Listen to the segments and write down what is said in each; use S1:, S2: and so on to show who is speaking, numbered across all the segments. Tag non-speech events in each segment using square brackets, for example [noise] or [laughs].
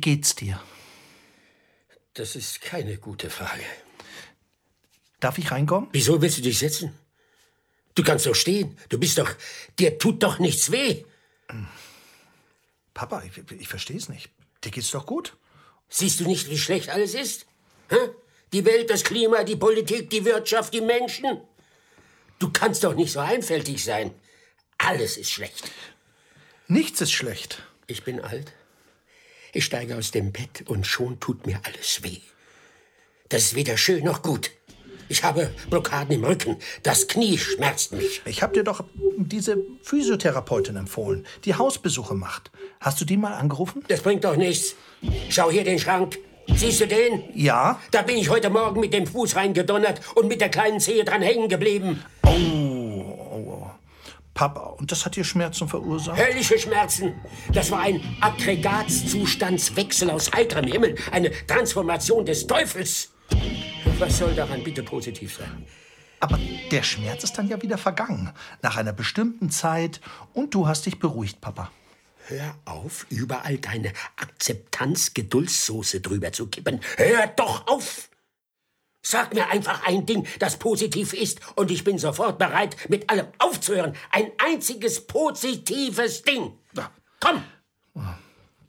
S1: Wie geht's dir?
S2: Das ist keine gute Frage.
S1: Darf ich reinkommen?
S2: Wieso willst du dich setzen? Du kannst doch stehen. Du bist doch. Dir tut doch nichts weh.
S1: Papa, ich, ich verstehe es nicht. Dir geht's doch gut.
S2: Siehst du nicht, wie schlecht alles ist? Hä? Die Welt, das Klima, die Politik, die Wirtschaft, die Menschen. Du kannst doch nicht so einfältig sein. Alles ist schlecht.
S1: Nichts ist schlecht.
S2: Ich bin alt. Ich steige aus dem Bett und schon tut mir alles weh. Das ist weder schön noch gut. Ich habe Blockaden im Rücken. Das Knie schmerzt mich.
S1: Ich habe dir doch diese Physiotherapeutin empfohlen, die Hausbesuche macht. Hast du die mal angerufen?
S2: Das bringt doch nichts. Schau hier den Schrank. Siehst du den?
S1: Ja.
S2: Da bin ich heute Morgen mit dem Fuß reingedonnert und mit der kleinen Zehe dran hängen geblieben.
S1: Oh. Papa, und das hat dir Schmerzen verursacht?
S2: Höllische Schmerzen. Das war ein Aggregatzustandswechsel aus heiterem Himmel. Eine Transformation des Teufels. Was soll daran bitte positiv sein?
S1: Aber der Schmerz ist dann ja wieder vergangen. Nach einer bestimmten Zeit. Und du hast dich beruhigt, Papa.
S2: Hör auf, überall deine Akzeptanz-Geduldssoße drüber zu kippen. Hör doch auf! Sag mir einfach ein Ding, das positiv ist, und ich bin sofort bereit, mit allem aufzuhören. Ein einziges positives Ding. Komm!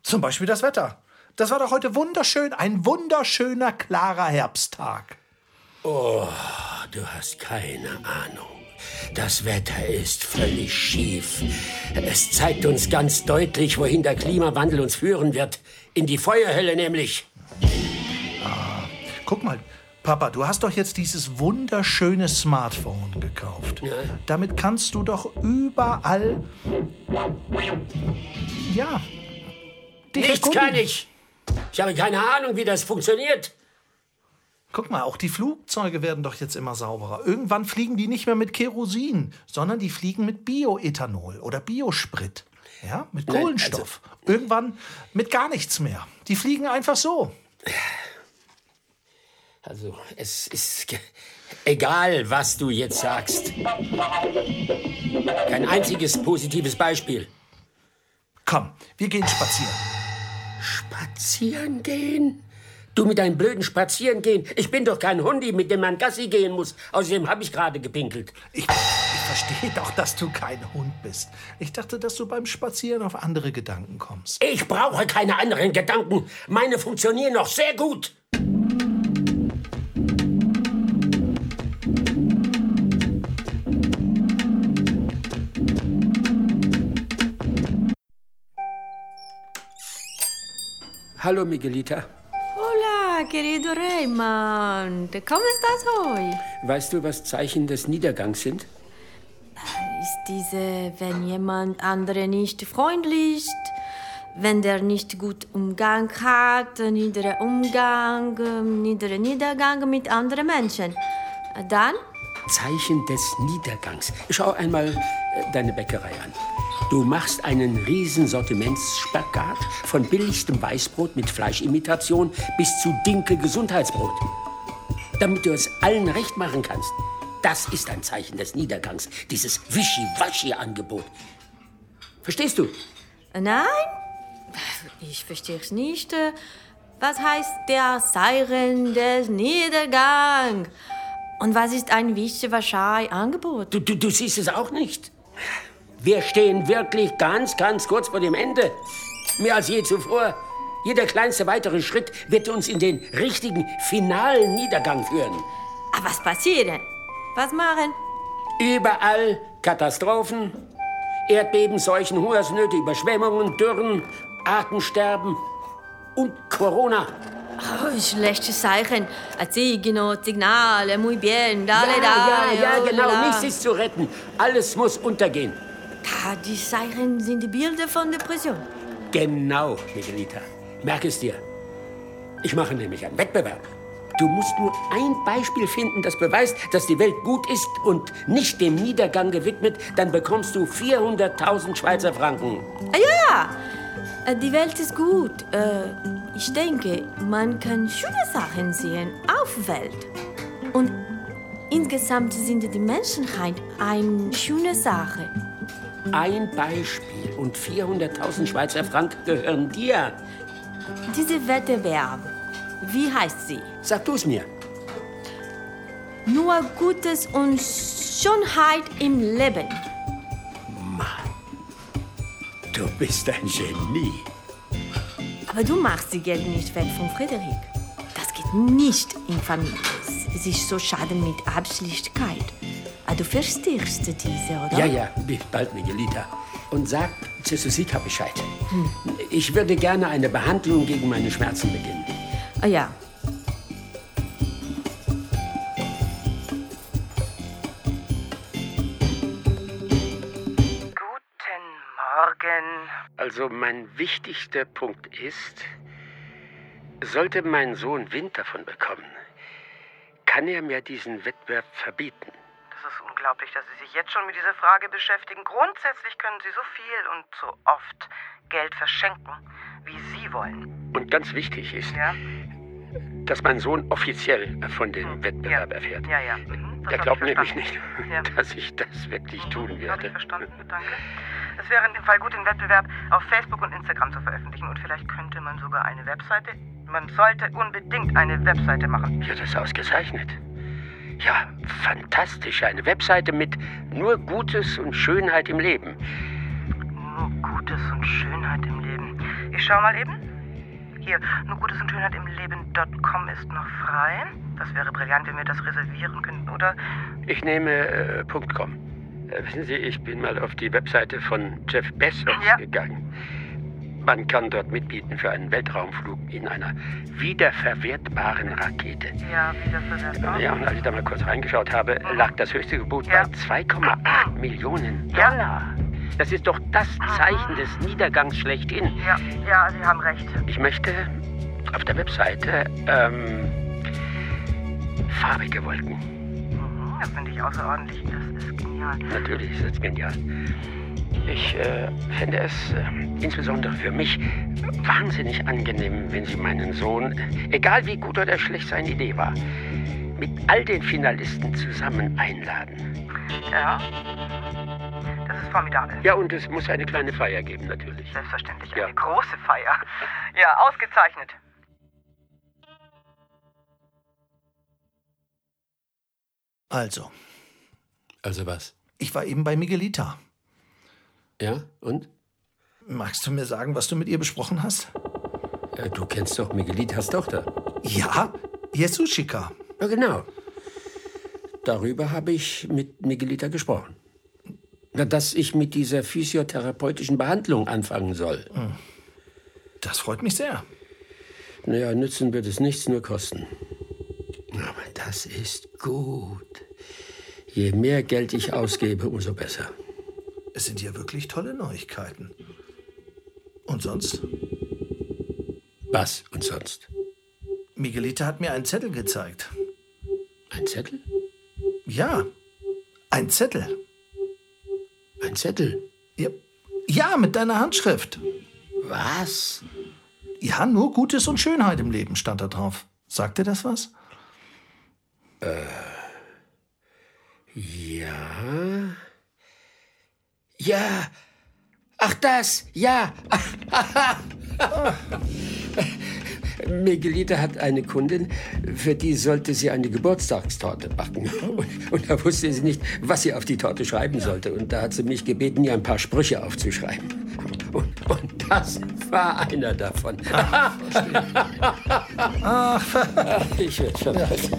S1: Zum Beispiel das Wetter. Das war doch heute wunderschön. Ein wunderschöner, klarer Herbsttag.
S2: Oh, du hast keine Ahnung. Das Wetter ist völlig schief. Es zeigt uns ganz deutlich, wohin der Klimawandel uns führen wird. In die Feuerhölle nämlich.
S1: Ah, guck mal, Papa, du hast doch jetzt dieses wunderschöne Smartphone gekauft.
S2: Ja.
S1: Damit kannst du doch überall. Ja. dich
S2: Nichts
S1: erkundigen.
S2: kann ich. Ich habe keine Ahnung, wie das funktioniert.
S1: Guck mal, auch die Flugzeuge werden doch jetzt immer sauberer. Irgendwann fliegen die nicht mehr mit Kerosin, sondern die fliegen mit Bioethanol oder Biosprit. Ja, mit
S2: Nein,
S1: Kohlenstoff. Irgendwann mit gar nichts mehr. Die fliegen einfach so. [sighs]
S2: Also, es ist egal, was du jetzt sagst. Kein einziges positives Beispiel.
S1: Komm, wir gehen spazieren.
S2: Spazieren gehen? Du mit deinem blöden Spazieren gehen. Ich bin doch kein Hundi, mit dem man Gassi gehen muss. Außerdem habe ich gerade gepinkelt.
S1: Ich, ich verstehe doch, dass du kein Hund bist. Ich dachte, dass du beim Spazieren auf andere Gedanken kommst.
S2: Ich brauche keine anderen Gedanken. Meine funktionieren noch sehr gut. Hallo, Miguelita.
S3: Hola, querido Raymond. ¿Cómo estás hoy?
S2: Weißt du, was Zeichen des Niedergangs sind?
S3: Ist diese, wenn jemand andere nicht freundlich ist, wenn der nicht gut Umgang hat, niedere Umgang, niedere Niedergang mit anderen Menschen. Dann?
S2: Zeichen des Niedergangs. Schau einmal äh, deine Bäckerei an. Du machst einen riesen Sortimentsspagat von billigstem Weißbrot mit Fleischimitation bis zu Dinkel-Gesundheitsbrot. Damit du es allen recht machen kannst. Das ist ein Zeichen des Niedergangs, dieses Wischi-Waschi-Angebot. Verstehst du?
S3: Nein? Ich verstehe es nicht. Was heißt der Siren des Niedergang? Und was ist ein Wischiwaschi-Angebot?
S2: Du, du, du siehst es auch nicht. Wir stehen wirklich ganz, ganz kurz vor dem Ende. Mehr als je zuvor. Jeder kleinste weitere Schritt wird uns in den richtigen, finalen Niedergang führen.
S3: Aber was passiert? Was machen?
S2: Überall Katastrophen, Erdbeben, Seuchen, Hungersnöte, Überschwemmungen, Dürren, Artensterben und Corona.
S3: Oh, schlechte Zeichen. Signo, Signale, muy bien, dale,
S2: ja,
S3: dale.
S2: ja, ja, genau. Nichts ist zu retten. Alles muss untergehen.
S3: Ah, die Zeichen sind die Bilder von Depression.
S2: Genau, Miguelita. Merk es dir. Ich mache nämlich einen Wettbewerb. Du musst nur ein Beispiel finden, das beweist, dass die Welt gut ist und nicht dem Niedergang gewidmet, dann bekommst du 400.000 Schweizer Franken.
S3: Ah, ja, Äh, die Welt ist gut. Äh, Ich denke, man kann schöne Sachen sehen auf Welt. Und insgesamt sind die Menschheit eine schöne Sache.
S2: Ein Beispiel und 400.000 Schweizer Franken gehören dir.
S3: Diese Wettbewerb, wie heißt sie?
S2: Sag du es mir.
S3: Nur Gutes und Schönheit im Leben.
S2: Du bist ein Genie.
S3: Aber du machst die Geld nicht weg von Frederik. Das geht nicht in Familie. Es ist so schade mit Abschlichkeit. Aber du verstehst diese, oder?
S2: Ja, ja, bald, Miguelita. Und sag Cesusita Bescheid. Ich würde gerne eine Behandlung gegen meine Schmerzen beginnen.
S3: Ah, ja.
S4: Guten Morgen.
S2: Also mein wichtigster Punkt ist, sollte mein Sohn Wind davon bekommen, kann er mir diesen Wettbewerb verbieten.
S4: Unglaublich, dass Sie sich jetzt schon mit dieser Frage beschäftigen. Grundsätzlich können Sie so viel und so oft Geld verschenken, wie Sie wollen.
S2: Und ganz wichtig ist,
S4: Ja?
S2: dass mein Sohn offiziell von dem Wettbewerb
S4: ja.
S2: erfährt.
S4: Ja, ja. Mhm,
S2: Der glaubt
S4: ich
S2: nämlich nicht,
S4: Ja. [laughs]
S2: dass ich das wirklich tun
S4: Habe ich
S2: werde.
S4: verstanden, danke. Es wäre in dem Fall gut, den Wettbewerb auf Facebook und Instagram zu veröffentlichen. Und vielleicht könnte man sogar eine Webseite. Man sollte unbedingt eine Webseite machen.
S2: Ja, das ist ausgezeichnet. Ja, fantastisch. Eine Webseite mit nur Gutes und Schönheit im Leben.
S4: Nur Gutes und Schönheit im Leben. Ich schau mal eben. Hier, nur Gutes und Schönheit im Leben.com ist noch frei. Das wäre brillant, wenn wir das reservieren könnten, oder?
S2: Ich nehme äh, .com. Äh, wissen Sie, ich bin mal auf die Webseite von Jeff Bezos
S4: Ja.
S2: gegangen. Man kann dort mitbieten für einen Weltraumflug in einer wiederverwertbaren Rakete.
S4: Ja, wie das versetzt.
S2: Ja, und als ich da mal kurz reingeschaut habe, lag das höchste Gebot
S4: Ja.
S2: bei 2,8 Millionen. Dollar. Das ist doch das Zeichen des Niedergangs schlechthin.
S4: Ja, ja, Sie haben recht.
S2: Ich möchte auf der Webseite ähm, farbige Wolken.
S4: Mhm, Das finde ich außerordentlich. Das ist genial.
S2: Natürlich ist es genial. Ich äh, fände es äh, insbesondere für mich wahnsinnig angenehm, wenn Sie meinen Sohn, egal wie gut oder schlecht seine Idee war, mit all den Finalisten zusammen einladen.
S4: Ja. Das ist formidabel.
S2: Ja, und es muss eine kleine Feier geben, natürlich.
S4: Selbstverständlich.
S2: Ja.
S4: Eine große Feier. Ja, ausgezeichnet.
S1: Also,
S2: Also was?
S1: ich war eben bei Miguelita.
S2: Ja, und?
S1: Magst du mir sagen, was du mit ihr besprochen hast?
S2: Äh, du kennst doch Miguelitas Tochter.
S1: Ja, Jesuschika.
S2: Ja, genau. Darüber habe ich mit Miguelita gesprochen. Dass ich mit dieser physiotherapeutischen Behandlung anfangen soll.
S1: Das freut mich sehr.
S2: Naja, nützen wird es nichts, nur kosten. Aber das ist gut. Je mehr Geld ich ausgebe, umso besser.
S1: Es sind ja wirklich tolle Neuigkeiten. Und sonst?
S2: Was und sonst?
S1: Miguelita hat mir einen Zettel gezeigt.
S2: Ein Zettel?
S1: Ja, ein Zettel.
S2: Ein Zettel?
S1: Ja, ja mit deiner Handschrift.
S2: Was?
S1: Ja, nur Gutes und Schönheit im Leben stand da drauf. Sagt dir das was?
S2: Ja. Ja. Ach, das. Ja. [laughs] Miguelita hat eine Kundin, für die sollte sie eine Geburtstagstorte backen. Und, und da wusste sie nicht, was sie auf die Torte schreiben sollte. Und da hat sie mich gebeten, ihr ein paar Sprüche aufzuschreiben. Und, und das war einer davon. [laughs] ich werde schon alt.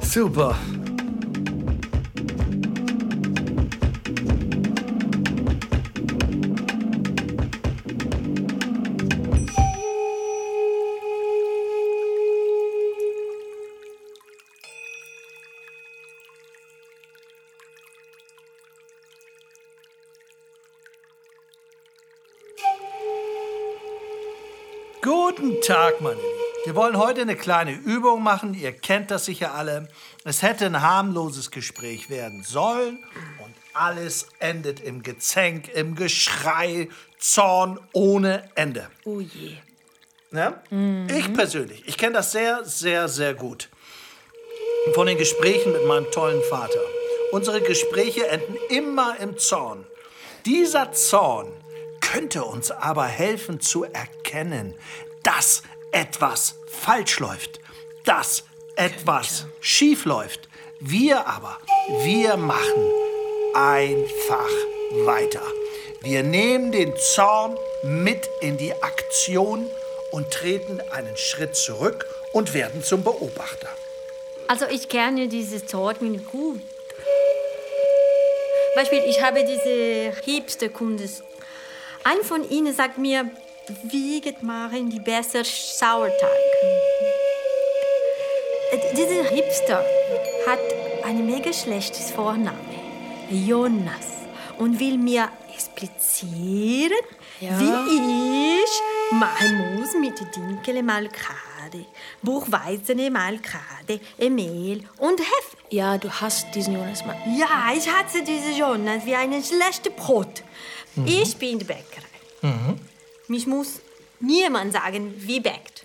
S1: Super. Tag, meine Lieben. Wir wollen heute eine kleine Übung machen. Ihr kennt das sicher alle. Es hätte ein harmloses Gespräch werden sollen und alles endet im Gezänk, im Geschrei, Zorn ohne Ende.
S3: Oh je.
S1: Ja? Ich persönlich, ich kenne das sehr, sehr, sehr gut. Von den Gesprächen mit meinem tollen Vater. Unsere Gespräche enden immer im Zorn. Dieser Zorn könnte uns aber helfen zu erkennen, dass etwas falsch läuft, dass etwas schief läuft. Wir aber, wir machen einfach weiter. Wir nehmen den Zorn mit in die Aktion und treten einen Schritt zurück und werden zum Beobachter.
S3: Also ich kenne diese Sorten gut. Beispiel, ich habe diese Hipster-Kunden. Ein von ihnen sagt mir, wie geht machen die besser Sauerteig? Dieser Hipster hat ein mega schlechtes Vorname, Jonas, und will mir explizieren, wie ich machen muss mit Dinkel mal gerade, Buchweizene mal gerade, Mehl und Hefe.
S5: Ja, du hast diesen Jonas mal.
S3: Ja, ich hatte diese Jonas wie einen schlechten Brot. Ich bin die Bäckerei. Mich muss niemand sagen, wie bäckt.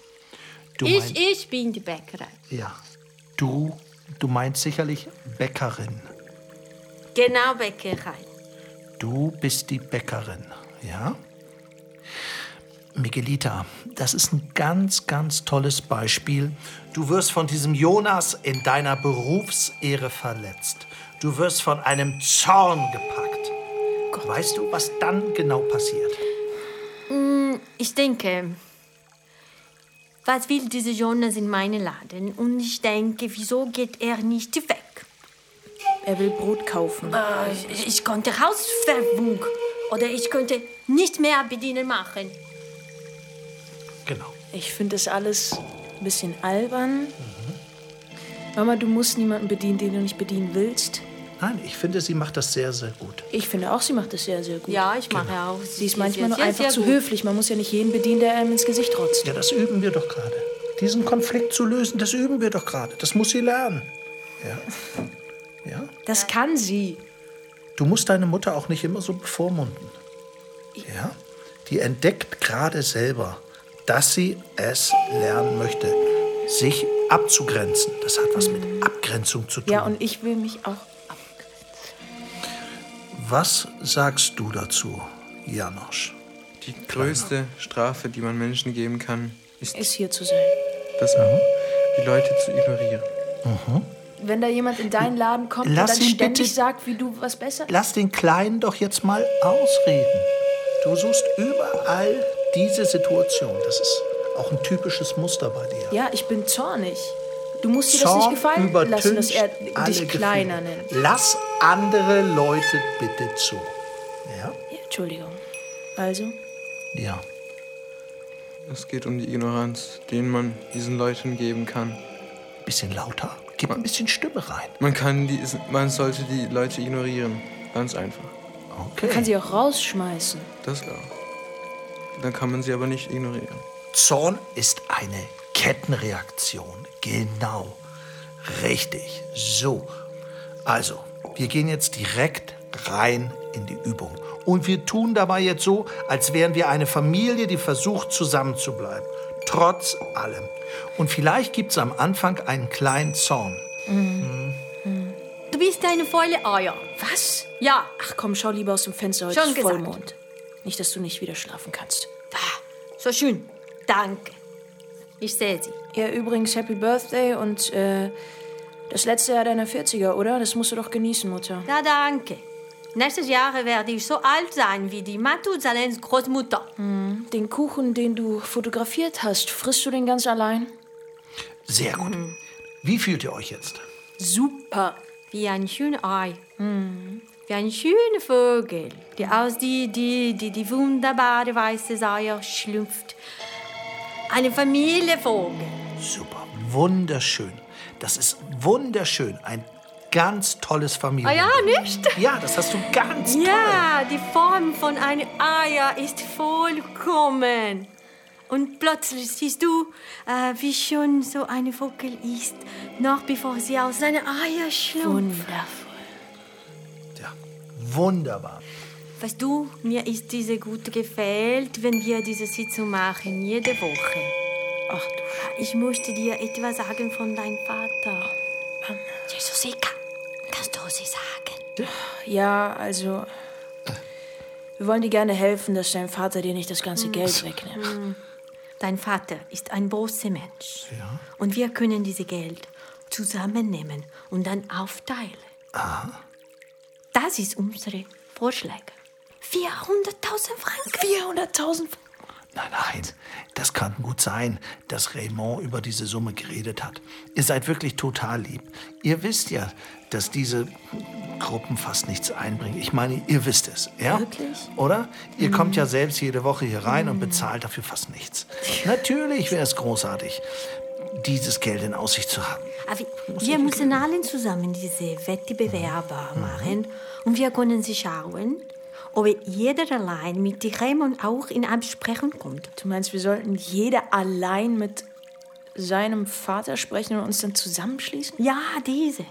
S1: Du
S3: ich, ich bin die Bäckerei.
S1: ja, du, du meinst sicherlich Bäckerin.
S3: Genau Bäckerei.
S1: Du bist die Bäckerin, ja? Miguelita, das ist ein ganz, ganz tolles Beispiel. Du wirst von diesem Jonas in deiner Berufsehre verletzt. Du wirst von einem Zorn gepackt. Weißt du, was dann genau passiert?
S3: Ich denke, was will dieser Jonas in meinen Laden? Und ich denke, wieso geht er nicht weg?
S5: Er will Brot kaufen.
S3: Ich, ich konnte Hausverwung oder ich könnte nicht mehr bedienen machen.
S1: Genau.
S5: Ich finde das alles ein bisschen albern. Mama, du musst niemanden bedienen, den du nicht bedienen willst.
S1: Nein, ich finde, sie macht das sehr, sehr gut.
S5: Ich finde auch, sie macht das sehr, sehr gut.
S3: Ja, ich mache auch.
S5: Sie ist manchmal nur
S3: sehr,
S5: einfach
S3: sehr
S5: zu
S3: gut.
S5: höflich. Man muss ja nicht jeden bedienen, der einem ins Gesicht rotzt.
S1: Ja, das üben wir doch gerade. Diesen Konflikt zu lösen, das üben wir doch gerade. Das muss sie lernen. Ja? Ja?
S5: Das kann sie.
S1: Du musst deine Mutter auch nicht immer so bevormunden. Ja? Die entdeckt gerade selber, dass sie es lernen möchte, sich abzugrenzen. Das hat was mit Abgrenzung zu tun.
S5: Ja, und ich will mich auch
S1: was sagst du dazu, Janosch?
S6: Die größte Strafe, die man Menschen geben kann, ist
S5: ist hier zu sein.
S6: das, die Leute zu ignorieren.
S5: Wenn da jemand in deinen Laden kommt
S1: Lass
S5: und dann ständig
S1: bitte-
S5: sagt, wie du was besser...
S1: Lass den Kleinen doch jetzt mal ausreden. Du suchst überall diese Situation. Das ist auch ein typisches Muster bei dir.
S5: Ja, ich bin zornig. Du musst dir das nicht
S1: Zorn
S5: gefallen lassen, dass er dich kleiner
S1: Gefühle.
S5: nennt.
S1: Lass andere Leute bitte zu. Ja?
S5: Ja, Entschuldigung. Also,
S1: Ja.
S6: Es geht um die Ignoranz, den man diesen Leuten geben kann.
S1: Bisschen lauter. Gib ein bisschen Stimme rein.
S6: Man kann die, man sollte die Leute ignorieren. Ganz einfach.
S1: Okay.
S5: man kann sie auch rausschmeißen.
S6: Das auch. Dann kann man sie aber nicht ignorieren.
S1: Zorn ist eine Kettenreaktion. Genau. Richtig. So. Also, wir gehen jetzt direkt rein in die Übung. Und wir tun dabei jetzt so, als wären wir eine Familie, die versucht, zusammenzubleiben. Trotz allem. Und vielleicht gibt es am Anfang einen kleinen Zorn.
S3: Du bist eine volle Eier.
S5: Was?
S3: Ja.
S5: Ach komm, schau lieber aus dem Fenster, heute
S3: Schon
S5: ist
S3: gesagt.
S5: Vollmond. Nicht, dass du nicht wieder schlafen kannst.
S3: Ah, so schön. Danke. Ich sehe sie.
S5: Ja, übrigens, Happy Birthday und äh, das letzte Jahr deiner 40er, oder? Das musst du doch genießen, Mutter.
S3: Ja, danke. Nächstes Jahr werde ich so alt sein wie die Matusalens Großmutter.
S5: Den Kuchen, den du fotografiert hast, frisst du den ganz allein?
S1: Sehr gut. Wie fühlt ihr euch jetzt?
S5: Super.
S3: Wie ein schönes Ei. Wie ein schöner Vogel, der aus die, die, die, die wunderbare weiße Eier schlüpft. Eine Familienvogel.
S1: Super. Wunderschön. Das ist wunderschön. Ein ganz tolles
S3: Ah
S1: Familien.
S3: ja, nicht?
S1: Ja, das hast du ganz toll.
S3: Ja, die Form von einem Eier ist vollkommen. Und plötzlich siehst du, äh, wie schön so eine Vogel ist, noch bevor sie aus seiner Eier schlumpft.
S5: Wundervoll.
S1: Ja, wunderbar.
S3: Weißt du, mir ist diese gut gefällt, wenn wir diese Sitzung machen, jede Woche.
S5: Ach du
S3: Ich möchte dir etwas sagen von deinem Vater. Jesusika, kannst du sie sagen?
S5: Ja, also. Wir wollen dir gerne helfen, dass dein Vater dir nicht das ganze Geld wegnimmt.
S3: dein Vater ist ein großer Mensch.
S1: Ja.
S3: Und wir können diese Geld zusammennehmen und dann aufteilen. Das ist unsere Vorschlag. 400.000 Franken.
S5: 400.000
S1: Nein, nein, das kann gut sein, dass Raymond über diese Summe geredet hat. Ihr seid wirklich total lieb. Ihr wisst ja, dass diese Gruppen fast nichts einbringen. Ich meine, ihr wisst es, ja?
S3: Wirklich?
S1: Oder? Ihr kommt ja selbst jede Woche hier rein und bezahlt dafür fast nichts. Natürlich wäre es großartig, dieses Geld in Aussicht zu haben.
S3: Aber wir müssen alle zusammen diese Wettbewerbe machen und wir können sie schauen, ob jeder allein mit Raymond auch in Absprechung kommt.
S5: Du meinst, wir sollten jeder allein mit seinem Vater sprechen und uns dann zusammenschließen?
S3: Ja, diese.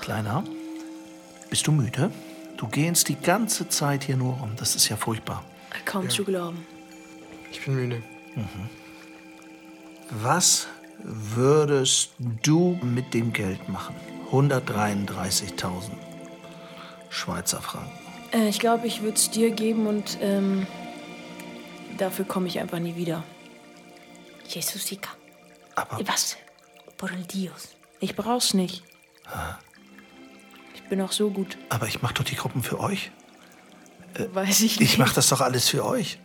S1: Kleiner, bist du müde? Du gehst die ganze Zeit hier nur rum. Das ist ja furchtbar.
S5: Kaum zu glauben.
S6: Ich bin müde.
S1: Was würdest du mit dem Geld machen? 133.000 Schweizer Franken.
S5: Äh, ich glaube, ich würde es dir geben und ähm, dafür komme ich einfach nie wieder.
S3: Jesusica,
S1: Aber
S5: Was?
S3: por el Dios.
S5: Ich brauch's nicht. Ich bin auch so gut.
S1: Aber ich mache doch die Gruppen für euch.
S5: Weiß ich nicht.
S1: Ich mache das doch alles für euch.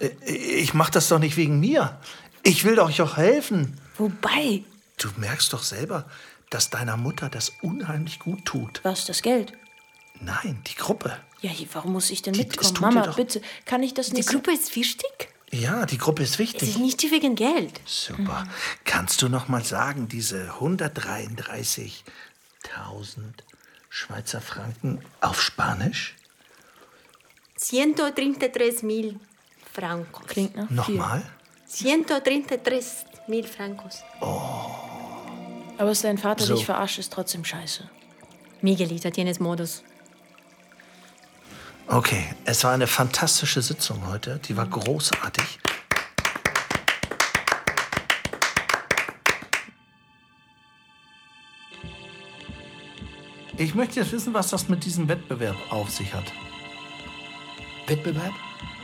S1: Äh, Ich mache das doch nicht wegen mir. Ich will doch euch auch helfen.
S5: Wobei,
S1: Du merkst doch selber, dass deiner Mutter das unheimlich gut tut.
S5: was das Geld?
S1: Nein, die Gruppe.
S5: Ja, hier, warum muss ich denn
S1: Die-
S5: mitkommen? Mama,
S1: doch-
S5: bitte, kann ich das
S3: Die
S5: nicht?
S3: Gruppe ist wichtig.
S1: Ja, die Gruppe ist
S3: Es
S1: wichtig.
S3: ist nicht wegen Geld.
S1: Super. Kannst du noch mal sagen, diese 133.000 Schweizer Franken auf Spanisch?
S3: 133 mil francos.
S5: Klingt nach.
S1: Nochmal?
S3: 133 mil francos.
S5: Aber dass dein Vater
S1: So.
S5: dich verarscht, ist trotzdem scheiße.
S3: Miguelita, tienes modos.
S1: Okay, es war eine fantastische Sitzung heute. Die war großartig. Ich möchte jetzt wissen, was das mit diesem Wettbewerb auf sich hat.
S2: Wettbewerb?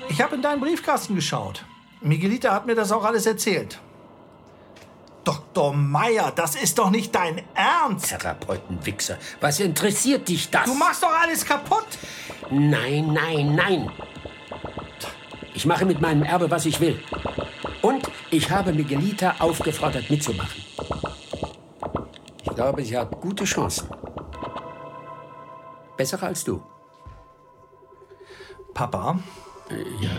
S1: Ich habe in deinen Briefkasten geschaut. Miguelita hat mir das auch alles erzählt. Dr. Meier, das ist doch nicht dein Ernst.
S2: Therapeutenwichser, was interessiert dich das?
S1: Du machst doch alles kaputt.
S2: Nein, nein, nein. Ich mache mit meinem Erbe, was ich will. Und ich habe Miguelita aufgefordert, mitzumachen. Ich glaube, sie hat gute Chancen. Bessere als du.
S1: Papa,
S2: Ja?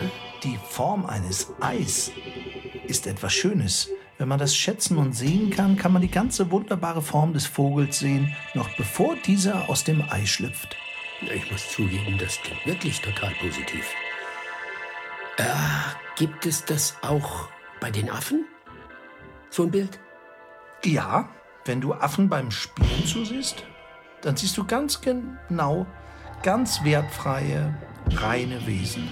S1: die Form eines Eis ist etwas Schönes. Wenn man das schätzen und sehen kann, kann man die ganze wunderbare Form des Vogels sehen, noch bevor dieser aus dem Ei schlüpft.
S2: Ich muss zugeben, das klingt wirklich total positiv. Äh, gibt es das auch bei den Affen? So ein Bild?
S1: Ja, wenn du Affen beim Spielen zusiehst, dann siehst du ganz genau ganz wertfreie, reine Wesen.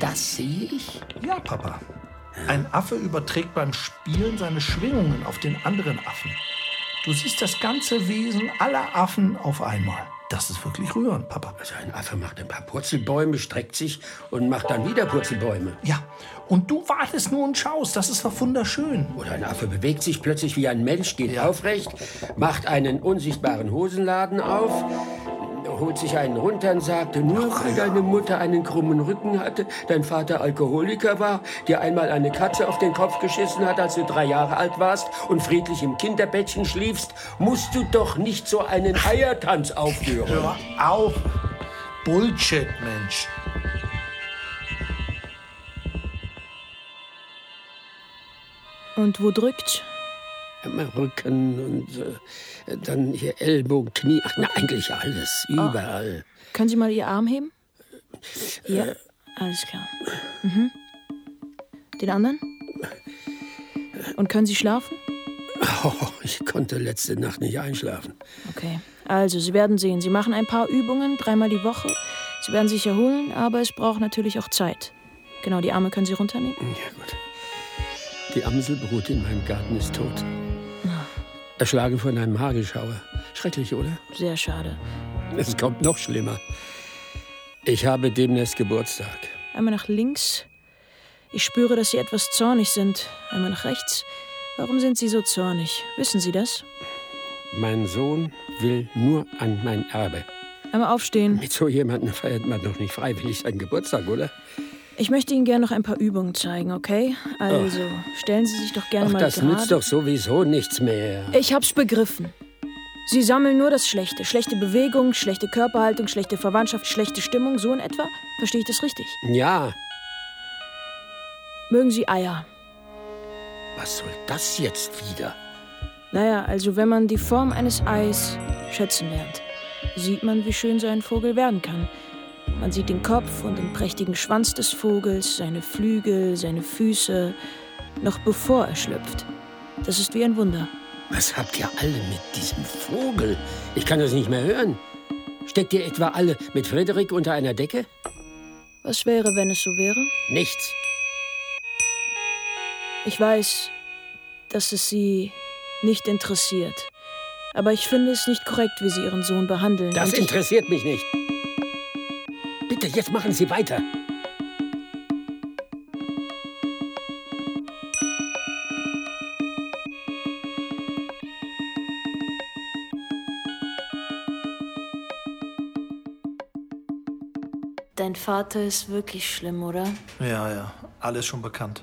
S2: Das sehe ich?
S1: Ja, Papa. Ein Affe überträgt beim Spielen seine Schwingungen auf den anderen Affen. Du siehst das ganze Wesen aller Affen auf einmal. Das ist wirklich rührend, Papa.
S2: Also ein Affe macht ein paar Purzelbäume, streckt sich und macht dann wieder Purzelbäume.
S1: Ja, und du wartest nur und schaust. Das ist doch wunderschön.
S2: Oder ein Affe bewegt sich plötzlich wie ein Mensch, geht aufrecht, macht einen unsichtbaren Hosenladen auf, holt sich einen runter und sagt, nur weil deine Mutter einen krummen Rücken hatte, dein Vater Alkoholiker war, dir einmal eine Katze auf den Kopf geschissen hat, als du drei Jahre alt warst und friedlich im Kinderbettchen schliefst, musst du doch nicht so einen Eiertanz aufführen.
S1: Hör auf. Bullshit, Mensch.
S5: Und wo drückt?
S2: Rücken und äh, dann hier Ellbogen, Knie, ach, na, eigentlich alles, überall.
S5: Können Sie mal Ihr Arm heben? Ja, alles klar. Mhm. Den anderen? Und können Sie schlafen?
S2: Oh, ich konnte letzte Nacht nicht einschlafen.
S5: Okay. Also, Sie werden sehen. Sie machen ein paar Übungen, dreimal die Woche. Sie werden sich erholen, aber es braucht natürlich auch Zeit. Genau, die Arme können Sie runternehmen.
S2: Ja, gut. Die Amsel beruht in meinem Garten, ist tot. Erschlagen von einem Hagelschauer. Schrecklich, oder?
S5: Sehr schade.
S2: Es kommt noch schlimmer. Ich habe demnächst Geburtstag.
S5: Einmal nach links. Ich spüre, dass Sie etwas zornig sind. Einmal nach rechts. Warum sind Sie so zornig? Wissen Sie das?
S2: Mein Sohn will nur an mein Erbe.
S5: Einmal aufstehen.
S2: Mit so jemandem feiert man doch nicht freiwillig seinen Geburtstag, oder?
S5: Ich möchte Ihnen gerne noch ein paar Übungen zeigen, okay? Also, stellen Sie sich doch gerne
S2: Ach,
S5: mal
S2: das
S5: gerade.
S2: nützt doch sowieso nichts mehr.
S5: Ich hab's begriffen. Sie sammeln nur das Schlechte. Schlechte Bewegung, schlechte Körperhaltung, schlechte Verwandtschaft, schlechte Stimmung, so in etwa? Verstehe ich das richtig?
S2: Ja,
S5: Mögen Sie Eier?
S2: was soll das jetzt wieder?
S5: Naja, also wenn man die Form eines Eis schätzen lernt, sieht man, wie schön so ein Vogel werden kann. Man sieht den Kopf und den prächtigen Schwanz des Vogels, seine Flügel, seine Füße, noch bevor er schlüpft. Das ist wie ein Wunder.
S2: Was habt ihr alle mit diesem Vogel? Ich kann das nicht mehr hören. Steckt ihr etwa alle mit Frederik unter einer Decke?
S5: Was wäre, wenn es so wäre?
S2: Nichts.
S5: Ich weiß, dass es Sie nicht interessiert. Aber ich finde es nicht korrekt, wie Sie Ihren Sohn behandeln.
S2: Das interessiert mich nicht. Bitte, jetzt machen Sie weiter.
S5: Dein Vater ist wirklich schlimm, oder?
S1: Ja, ja, alles schon bekannt.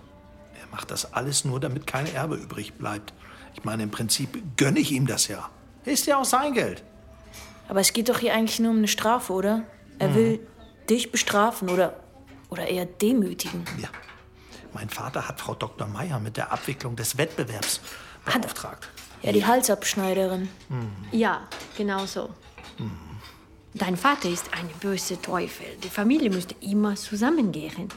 S1: Er macht das alles nur, damit kein Erbe übrig bleibt. Ich meine, im Prinzip gönne ich ihm das ja. Ist ja auch sein Geld.
S5: Aber es geht doch hier eigentlich nur um eine Strafe, oder? Er will dich bestrafen oder, oder eher demütigen.
S1: Ja. Mein Vater hat Frau Dr. Meier mit der Abwicklung des Wettbewerbs beauftragt.
S5: Ja, die Halsabschneiderin.
S3: Ja, genau so. Dein Vater ist ein böser Teufel. Die Familie müsste immer zusammengehen.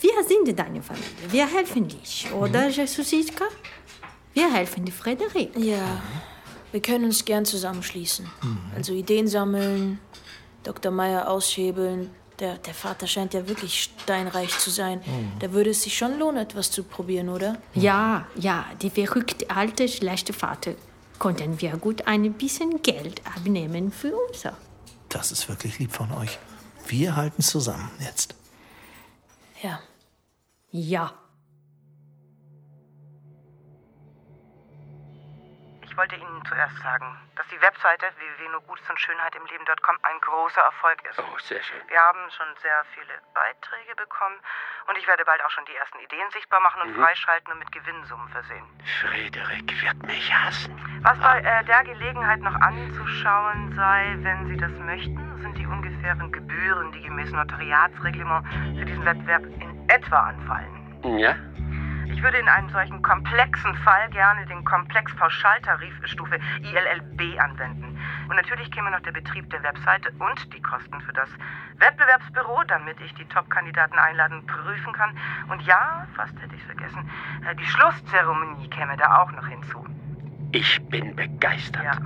S3: Wir sind deine Familie. Wir helfen dich, oder, Jesusitka? Wir helfen die Frederik.
S5: Ja, wir können uns gern zusammenschließen. Also Ideen sammeln, Dr. Meier aushebeln. Der, der Vater scheint ja wirklich steinreich zu sein. Da würde es sich schon lohnen, etwas zu probieren, oder?
S3: Ja, ja, die verrückte alte, schlechte Vater. Konnten wir gut ein bisschen Geld abnehmen für uns.
S1: Das ist wirklich lieb von euch. Wir halten zusammen jetzt.
S5: Ja.
S3: Ja.
S7: Ich wollte Ihnen zuerst sagen, dass die Webseite www.nurgutesundschönheitimleben.com ein großer Erfolg ist.
S2: Oh, sehr schön.
S7: Wir haben schon sehr viele Beiträge bekommen und ich werde bald auch schon die ersten Ideen sichtbar machen und freischalten und mit Gewinnsummen versehen.
S2: Frederik wird mich hassen.
S7: Was bei äh, der Gelegenheit noch anzuschauen sei, wenn Sie das möchten, sind die ungefähren Gebühren, die gemäß Notariatsreglement für diesen Wettbewerb in etwa anfallen.
S2: Ja?
S7: Ich würde in einem solchen komplexen Fall gerne den Komplex-Pauschaltarif Stufe ILLB anwenden. Und natürlich käme noch der Betrieb der Webseite und die Kosten für das Wettbewerbsbüro, damit ich die Top-Kandidaten einladen und prüfen kann. Und ja, fast hätte ich vergessen, äh, die Schlusszeremonie käme da auch noch hinzu.
S2: Ich bin begeistert.
S7: Ja.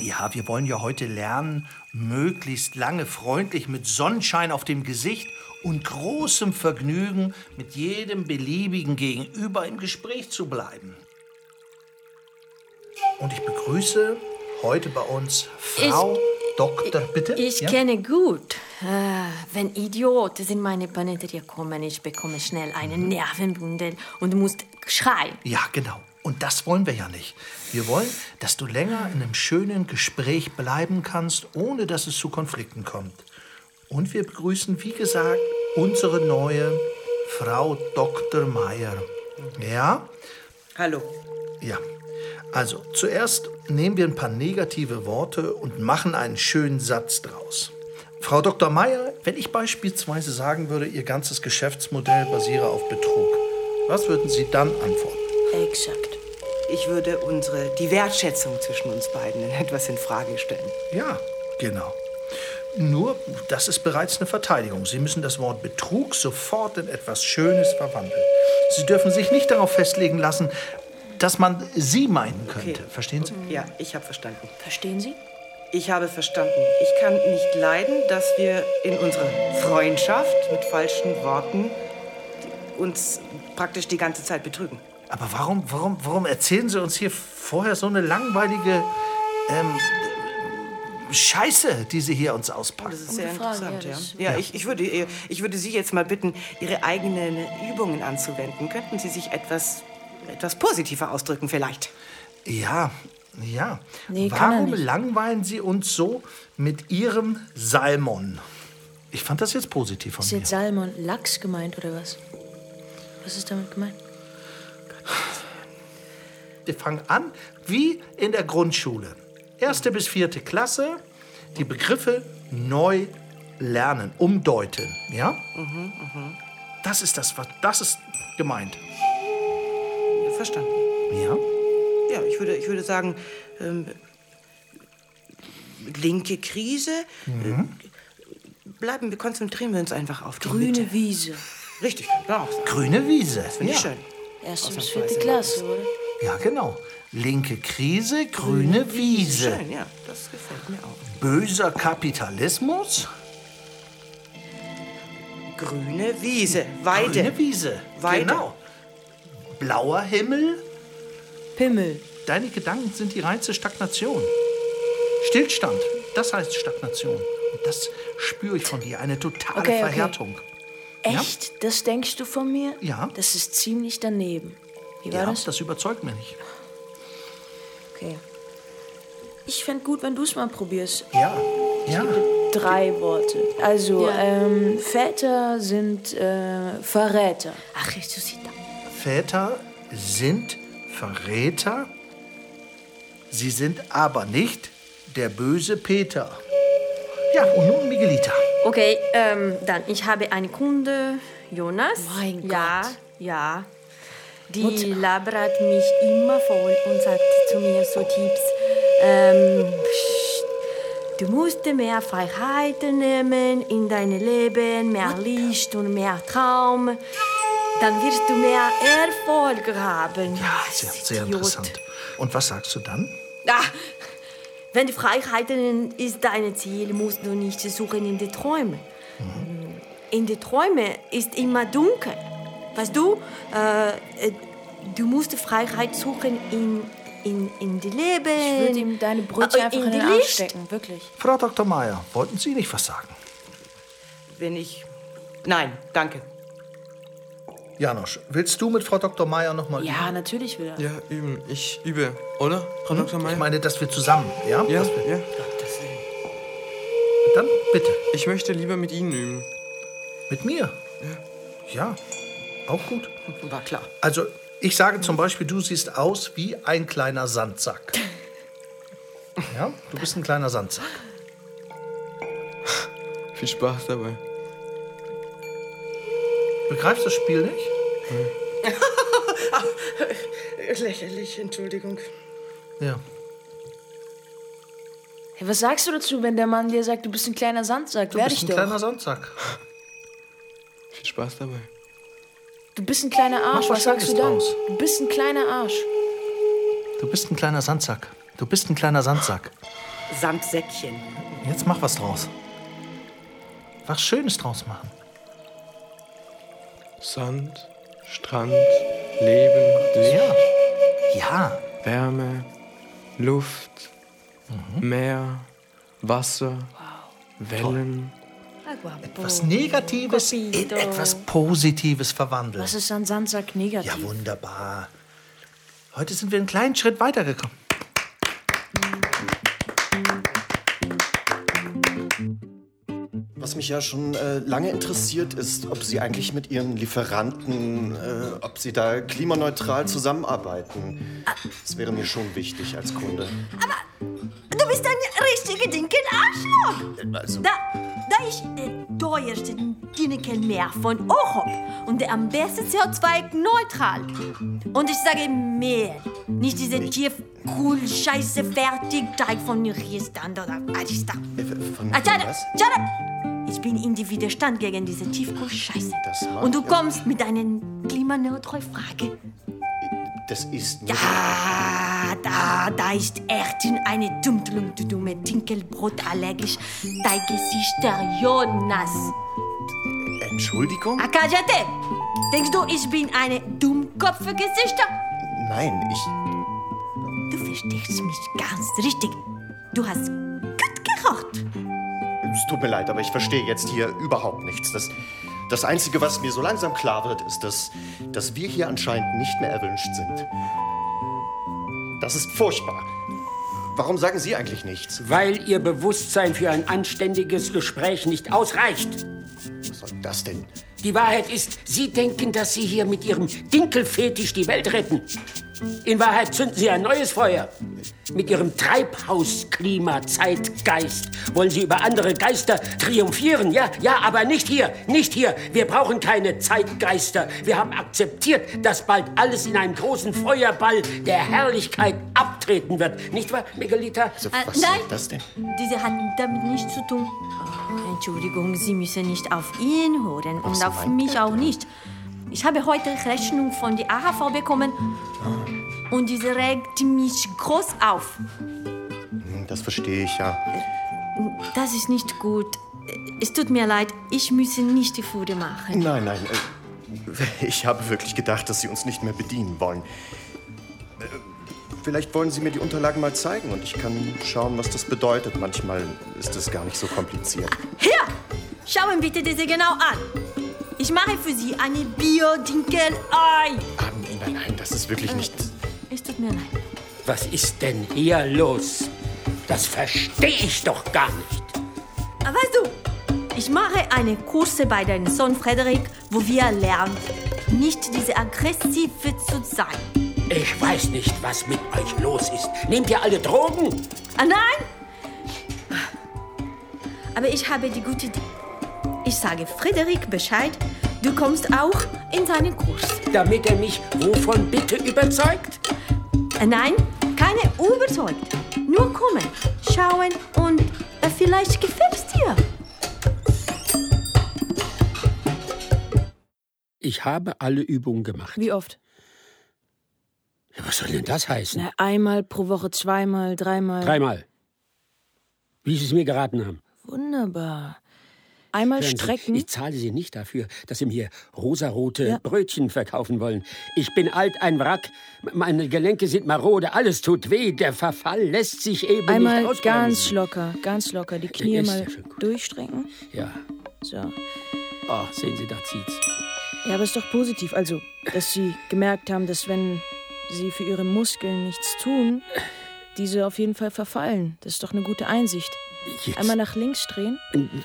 S1: Ja, wir wollen ja heute lernen, möglichst lange freundlich mit Sonnenschein auf dem Gesicht und großem Vergnügen mit jedem beliebigen Gegenüber im Gespräch zu bleiben. Und ich begrüße heute bei uns Frau Dr. Bitte.
S3: Ich
S1: Ja?
S3: kenne gut. Äh, wenn Idioten in meine Paneterie kommen, ich bekomme schnell eine Nervenbündel und muss schreien.
S1: Ja, genau. Und das wollen wir ja nicht. Wir wollen, dass du länger in einem schönen Gespräch bleiben kannst, ohne dass es zu Konflikten kommt. Und wir begrüßen, wie gesagt, unsere neue Frau Dr. Meier. Ja?
S4: Hallo.
S1: Ja. Also, zuerst nehmen wir ein paar negative Worte und machen einen schönen Satz draus. Frau Dr. Meier, wenn ich beispielsweise sagen würde, Ihr ganzes Geschäftsmodell basiere auf Betrug, was würden Sie dann antworten?
S5: Exakt.
S4: Ich würde unsere, die Wertschätzung zwischen uns beiden in etwas in Frage stellen.
S1: Ja, genau. Nur, das ist bereits eine Verteidigung. Sie müssen das Wort Betrug sofort in etwas Schönes verwandeln. Sie dürfen sich nicht darauf festlegen lassen, dass man Sie meinen könnte.
S4: Okay.
S1: Verstehen Sie?
S4: Ja, ich habe verstanden.
S5: Verstehen Sie?
S4: Ich habe verstanden. Ich kann nicht leiden, dass wir in unserer Freundschaft mit falschen Worten uns praktisch die ganze Zeit betrügen.
S1: Aber warum, warum, warum erzählen Sie uns hier vorher so eine langweilige ähm, Scheiße, die sie hier uns
S4: Das
S1: auspackt.
S4: ist sehr interessant,
S5: ja,
S4: ja.
S5: das-
S4: Ja, ich, ich, würde, äh, ich würde Sie jetzt mal bitten, Ihre eigenen Übungen anzuwenden. Könnten Sie sich etwas, etwas positiver ausdrücken vielleicht?
S1: Ja, ja.
S5: Nee,
S1: Warum langweilen Sie uns so mit Ihrem Salmon? Ich fand das jetzt positiv von
S5: Ist
S1: mir.
S5: jetzt Salmon Lachs gemeint oder was? Was ist damit gemeint?
S1: Wir fangen an wie in der Grundschule. Erste bis vierte Klasse, die Begriffe neu lernen, umdeuten. Ja? Das ist das, was das ist gemeint.
S4: Verstanden.
S1: Ja?
S4: Ja, ich würde, ich würde sagen, ähm, linke Krise. Äh, bleiben wir, konzentrieren wir uns einfach auf die Mitte.
S5: Grüne Wiese.
S4: Richtig, sein.
S1: Grüne Wiese.
S4: Finde ich
S1: ja.
S4: schön.
S5: Bis
S4: Ausnahmsweise
S5: vierte. Klasse, oder?
S1: ja, genau. Linke Krise, grüne Wiese.
S4: Schön, ja, das gefällt mir auch.
S1: Böser Kapitalismus,
S4: Grüne Wiese, Weide.
S1: grüne Wiese.
S4: Weide.
S1: Genau. Blauer Himmel.
S5: Pimmel.
S1: Deine Gedanken sind die reinste Stagnation. Stillstand, das heißt Stagnation. Und das spüre ich von dir, eine totale
S5: Okay, okay.
S1: Verhärtung. Ja?
S5: Echt? Das denkst du von mir?
S1: Ja.
S5: Das ist ziemlich daneben. Wie war
S1: Ja,
S5: das?
S1: das überzeugt mich nicht.
S5: Okay. Ich fände gut, wenn du es mal probierst.
S1: Ja, ja.
S5: Drei Worte. Also,
S3: Ja.
S5: ähm, Väter sind äh, Verräter.
S3: Ach, Jesusita.
S1: Väter sind Verräter. Sie sind aber nicht der böse Peter. Ja, und nun Miguelita.
S3: Okay, ähm, dann, ich habe einen Kunde, Jonas.
S5: Mein
S3: Ja,
S5: Gott.
S3: ja. Die
S5: Mutter.
S3: labert mich immer voll und sagt zu mir so Tipps. Ähm, psst, du musst mehr Freiheiten nehmen in deinem Leben, mehr Licht und mehr Traum. Dann wirst du mehr Erfolg haben.
S1: Ja, sehr, sehr
S3: Idiot.
S1: interessant. Und was sagst du dann?
S3: Ah, wenn die Freiheiten ist dein Ziel, musst du nicht suchen in die Träume. In die Träume ist immer dunkel. Weißt du, äh, äh, du musst die Freiheit suchen in, in, in die Leben.
S5: Ich würde ihm deine Brötchen
S3: äh,
S5: einfach in
S3: die
S5: den Arsch
S3: Licht.
S5: stecken, wirklich.
S1: Frau Dr. Meier, wollten Sie nicht was sagen?
S4: Wenn ich. Nein, danke.
S1: Janosch, willst du mit Frau Dr. Meier noch mal
S5: Ja, natürlich will er.
S6: Ja, üben. Ich übe, oder, Frau Dr. Meyer?
S1: Ich meine, dass wir zusammen, ja?
S6: ja,
S1: Dass wir,
S6: ja.
S1: Dann bitte.
S6: Ich möchte lieber mit Ihnen üben.
S1: Mit mir? Ja. Auch gut.
S4: War klar.
S1: Also, ich sage zum Beispiel, du siehst aus wie ein kleiner Sandsack. [laughs] Ja, du bist ein kleiner Sandsack.
S6: Viel Spaß dabei.
S1: Begreifst das Spiel nicht? [laughs]
S4: Lächerlich, Entschuldigung.
S1: Ja.
S5: Hey, was sagst du dazu, wenn der Mann dir sagt, du bist ein kleiner Sandsack?
S1: Du bist
S5: ich
S1: ein
S5: doch.
S1: kleiner Sandsack.
S6: Viel Spaß dabei.
S5: Du bist ein kleiner Arsch.
S1: Mach was
S5: Was sagst du dann?
S1: draus.
S5: Du bist ein kleiner Arsch.
S1: Du bist ein kleiner Sandsack. Du bist ein kleiner Sandsack.
S4: Sandsäckchen.
S1: Jetzt mach was draus. Was Schönes draus machen.
S6: Sand, Strand, Leben, Licht,
S1: Ja. Ja.
S6: Wärme, Luft, Meer, Wasser, Wellen.
S1: Etwas Negatives in etwas Positives verwandeln.
S5: Was ist an Sandsack negativ?
S1: Ja, wunderbar. Heute sind wir einen kleinen Schritt weitergekommen.
S8: Mich ja schon äh, lange interessiert, ist, ob Sie eigentlich mit Ihren Lieferanten, äh, ob Sie da klimaneutral zusammenarbeiten. Das wäre mir schon wichtig als Kunde.
S3: Du bist ein richtiger dicken Arschloch.
S8: Also,
S3: Da, da ist der teuerste Dinnekenmeer von Ochop und der am besten CO2-neutral. Und ich sage mehr, nicht diese Tiefkühl-Scheiße Fertigteig von Riesland oder Arista.
S8: äh, von,
S3: up,
S8: was?
S3: shut up! Ich bin in die Widerstand gegen diese Tiefkühl-Scheiße. Und du
S8: ja.
S3: kommst mit einer klimaneutralen Frage.
S8: Das ist nur
S3: Ah, da, da ist echt eine dumme, dumme Dinkelbrot allergisch. Dein Gesichter, Jonas.
S8: Entschuldigung?
S3: Akajate, denkst du, ich bin eine Dummkopfgesichter?
S8: Nein, ich.
S3: Du verstehst mich ganz richtig. Du hast
S8: Es tut mir leid, aber ich verstehe jetzt hier überhaupt nichts. Das, das Einzige, was mir so langsam klar wird, ist, dass, dass wir hier anscheinend nicht mehr erwünscht sind. Das ist furchtbar. Warum sagen Sie eigentlich nichts?
S2: Weil Ihr Bewusstsein für ein anständiges Gespräch nicht ausreicht.
S8: Was soll das denn?
S2: Die Wahrheit ist, Sie denken, dass Sie hier mit Ihrem Dinkelfetisch die Welt retten. In Wahrheit zünden Sie ein neues Feuer. Mit Ihrem Treibhausklima-Zeitgeist wollen Sie über andere Geister triumphieren. Ja, ja, aber nicht hier, nicht hier. Wir brauchen keine Zeitgeister. Wir haben akzeptiert, dass bald alles in einem großen Feuerball der Herrlichkeit abtreten wird. Nicht wahr, Megalita?
S8: Also,
S3: Äh,
S8: was
S3: nein.
S8: soll das denn?
S3: Diese hat damit nichts zu tun. Oh, Entschuldigung, Sie müssen nicht auf ihn hören und auf mich auch nicht. Ich habe heute Rechnung von der AHV bekommen und diese regt mich groß auf.
S8: Hm, Das verstehe ich ja.
S3: Das ist nicht gut. Es tut mir leid, ich muss nicht die Fude machen.
S8: Nein, nein. äh, Ich habe wirklich gedacht, dass Sie uns nicht mehr bedienen wollen. Äh, Vielleicht wollen Sie mir die Unterlagen mal zeigen und ich kann schauen, was das bedeutet. Manchmal ist es gar nicht so kompliziert.
S3: Hier, schauen bitte diese genau an. Ich mache für Sie eine Bio-Dinkel-Ei.
S8: Ah, nein, nein, das ist wirklich nicht.
S3: Es tut mir leid.
S2: Was ist denn hier los? Das verstehe ich doch gar nicht.
S3: Aber weißt du, ich mache eine Kurse bei deinem Sohn Frederik, wo wir lernen, nicht diese aggressive zu sein.
S2: Ich weiß nicht, was mit euch los ist. Nehmt ihr alle Drogen?
S3: Ah nein? Aber ich habe die gute Idee. Ich sage Frederik Bescheid, du kommst auch in seinen Kurs.
S2: Damit er mich wovon bitte überzeugt?
S3: Äh, Nein, keine überzeugt. Nur kommen, schauen und äh, vielleicht gefällt es dir.
S2: Ich habe alle Übungen gemacht.
S5: Wie oft?
S2: Ja, was soll denn das heißen?
S5: Na, einmal pro Woche, zweimal, dreimal.
S2: Dreimal. Wie Sie es mir geraten haben.
S5: Wunderbar. Einmal
S2: Hören Sie,
S5: strecken.
S2: Ich zahle Sie nicht dafür, dass Sie mir rosarote
S5: Ja.
S2: Brötchen verkaufen wollen. Ich bin alt, ein Wrack. Meine Gelenke sind marode, alles tut weh. Der Verfall lässt sich eben
S5: Einmal
S2: nicht
S5: ganz
S2: ausbremsen.
S5: locker, ganz locker. Die Knie mal
S2: ja
S5: durchstrecken.
S2: Ja.
S5: So.
S2: Oh, sehen Sie, da zieht's.
S5: Ja, aber ist doch positiv. Also, dass Sie gemerkt haben, dass wenn Sie für Ihre Muskeln nichts tun, diese auf jeden Fall verfallen. Das ist doch eine gute Einsicht.
S2: Jetzt.
S5: Einmal nach links drehen.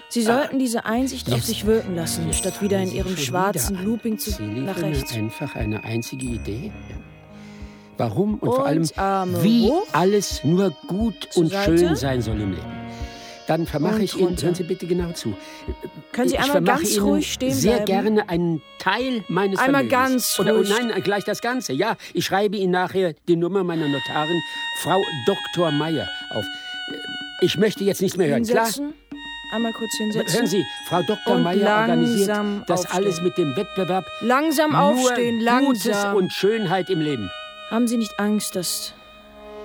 S5: Sie sollten diese Einsicht auf
S2: Jetzt.
S5: sich wirken lassen, statt wieder in Ihrem schwarzen
S2: wieder.
S5: Looping zu
S2: Sie
S5: nach rechts.
S2: einfach eine einzige Idee. Warum und, vor
S5: Und
S2: allem,
S5: Arme
S2: wie
S5: hoch.
S2: alles nur gut
S5: Zur
S2: und
S5: Seite.
S2: schön sein soll im Leben. Dann vermache
S5: Und
S2: ich Ihnen,
S5: runter.
S2: hören Sie bitte genau zu.
S5: Können Sie
S2: ich
S5: einmal ganz
S2: Ihnen
S5: ruhig stehen
S2: sehr
S5: bleiben?
S2: gerne einen Teil meines
S5: Einmal
S2: Vermögens.
S5: ganz
S2: Oder,
S5: ruhig.
S2: oh nein, gleich das Ganze. Ja, ich schreibe Ihnen nachher die Nummer meiner Notarin, Frau Dr. Meyer, auf. Ich möchte jetzt nichts mehr hören, klar?
S5: Hinsetzen. Einmal kurz hinsetzen.
S2: Hören Sie, Frau Dr. Meyer organisiert das
S5: aufstehen.
S2: alles mit dem Wettbewerb
S5: Langsam
S2: nur
S5: aufstehen,
S2: Gutes
S5: langsam.
S2: und Schönheit im Leben.
S5: Haben Sie nicht Angst, dass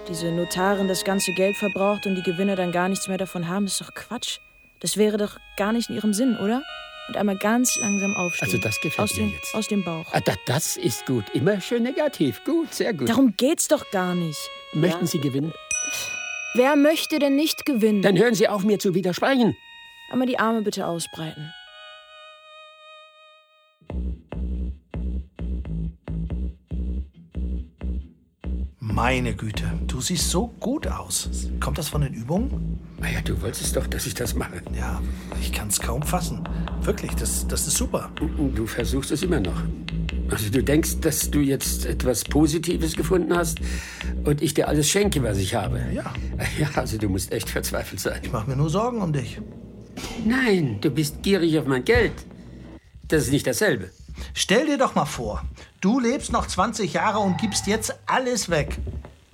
S5: diese Notarin das ganze Geld verbraucht und die Gewinner dann gar nichts mehr davon haben? Das ist doch Quatsch. Das wäre doch gar nicht in Ihrem Sinn, oder? Und einmal ganz langsam aufstehen.
S2: Also das gefällt
S5: aus
S2: mir
S5: dem,
S2: jetzt.
S5: Aus dem Bauch.
S2: Ah, da, das ist gut. Immer schön negativ. Gut, sehr gut.
S5: Darum geht's doch gar nicht.
S2: Möchten
S5: Ja?
S2: Sie gewinnen?
S5: Wer möchte denn nicht gewinnen?
S2: Dann hören Sie auf, mir zu widersprechen.
S5: Einmal die Arme bitte ausbreiten.
S1: Meine Güte, du siehst so gut aus. Kommt das von den Übungen?
S2: Naja, du wolltest doch, dass ich das mache.
S1: Ja, ich kann es kaum fassen. Wirklich, das, das ist super.
S2: Du versuchst es immer noch. Also du denkst, dass du jetzt etwas Positives gefunden hast und ich dir alles schenke, was ich habe.
S1: Ja. [laughs]
S2: Ja, also du musst echt verzweifelt sein.
S1: Ich mache mir nur Sorgen um dich.
S2: Nein, du bist gierig auf mein Geld. Das ist nicht dasselbe.
S1: Stell dir doch mal vor, du lebst noch 20 Jahre und gibst jetzt alles weg.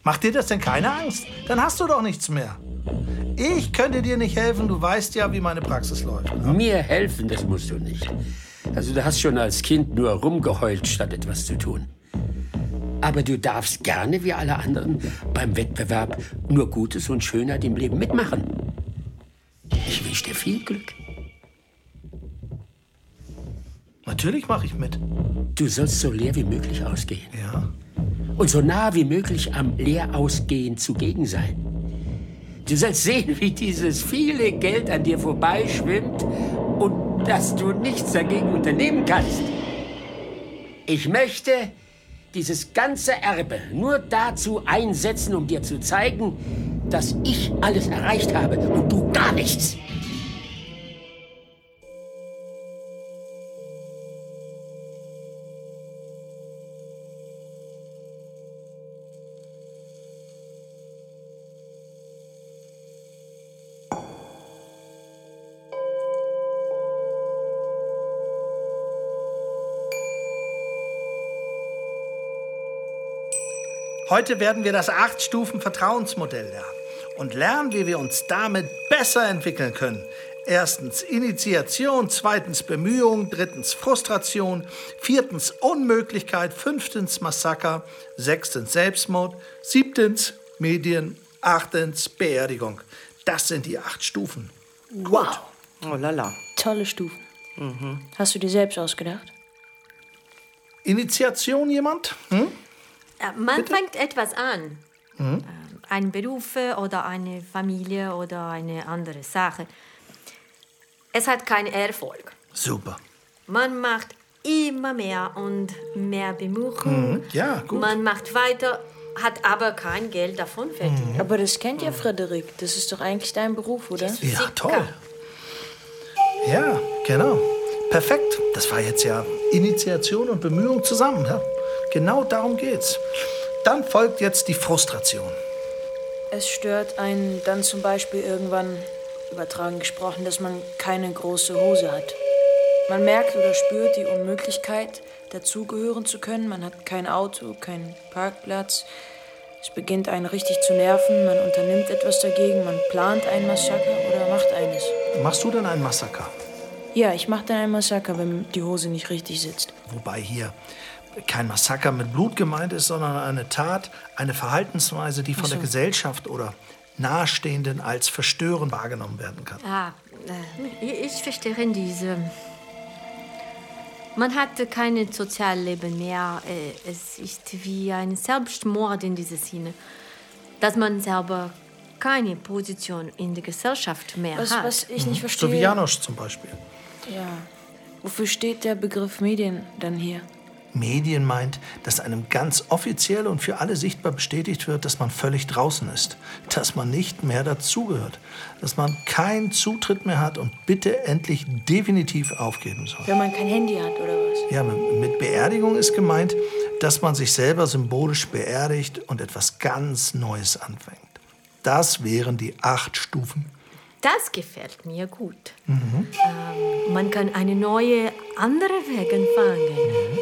S1: Macht dir das denn keine Angst? Dann hast du doch nichts mehr. Ich könnte dir nicht helfen, du weißt ja, wie meine Praxis läuft. ne?
S2: Mir helfen, das musst du nicht. Also du hast schon als Kind nur rumgeheult, statt etwas zu tun. Aber du darfst gerne, wie alle anderen, beim Wettbewerb nur Gutes und Schönheit im Leben mitmachen. Ich wünsche dir viel Glück.
S1: Natürlich mache ich mit.
S2: Du sollst so leer wie möglich ausgehen.
S1: Ja.
S2: Und so nah wie möglich am Leerausgehen zugegen sein. Du sollst sehen, wie dieses viele Geld an dir vorbeischwimmt und dass du nichts dagegen unternehmen kannst. Ich möchte dieses ganze Erbe nur dazu einsetzen, um dir zu zeigen, dass ich alles erreicht habe und du gar nichts.
S1: Heute werden wir das Acht-Stufen-Vertrauensmodell lernen und lernen, wie wir uns damit besser entwickeln können. Erstens Initiation, zweitens Bemühung, drittens Frustration, viertens Unmöglichkeit, fünftens Massaker, sechstens Selbstmord, siebtens Medien, achtens Beerdigung. Das sind die acht Stufen.
S4: Wow. Oh lala.
S5: Tolle Stufen. Hast du dir selbst ausgedacht?
S1: Initiation jemand? Hm?
S3: Äh, Man fängt etwas an. Ähm, Ein Beruf oder eine Familie oder eine andere Sache. Es hat keinen Erfolg.
S1: Super.
S3: Man macht immer mehr und mehr Bemühungen.
S1: Ja, gut.
S3: Man macht weiter, hat aber kein Geld davon verdient.
S5: Aber das kennt ja Frederik. Das ist doch eigentlich dein Beruf, oder?
S1: Ja, toll. Ja, genau. Perfekt. Das war jetzt ja Initiation und Bemühung zusammen. Ja? Genau darum geht's. Dann folgt jetzt die Frustration.
S5: Es stört einen dann zum Beispiel irgendwann, übertragen gesprochen, dass man keine große Hose hat. Man merkt oder spürt die Unmöglichkeit, dazugehören zu können. Man hat kein Auto, keinen Parkplatz. Es beginnt einen richtig zu nerven. Man unternimmt etwas dagegen. Man plant ein Massaker oder macht eines.
S1: Machst du denn ein Massaker?
S5: Ja, ich mache dann ein Massaker, wenn die Hose nicht richtig sitzt.
S1: Wobei hier kein Massaker mit Blut gemeint ist, sondern eine Tat, eine Verhaltensweise, die von der Gesellschaft oder Nahestehenden als verstörend wahrgenommen werden kann.
S3: Ah, äh, ich verstehe diese. Man hat kein Sozialleben mehr. Äh, Es ist wie ein Selbstmord in diesem Sinne, dass man selber keine Position in der Gesellschaft mehr
S5: Was,
S3: hat.
S5: was ich nicht
S1: So wie
S5: verstehe.
S1: Janosch zum Beispiel.
S5: Ja. Wofür steht der Begriff Medien dann hier?
S1: Medien meint, dass einem ganz offiziell und für alle sichtbar bestätigt wird, dass man völlig draußen ist, dass man nicht mehr dazugehört, dass man keinen Zutritt mehr hat und bitte endlich definitiv aufgeben soll.
S5: Wenn man kein Handy hat oder was?
S1: Ja, mit Beerdigung ist gemeint, dass man sich selber symbolisch beerdigt und etwas ganz Neues anfängt. Das wären die acht Stufen.
S3: Das gefällt mir gut. Ähm, man kann eine neue, andere Wege fangen.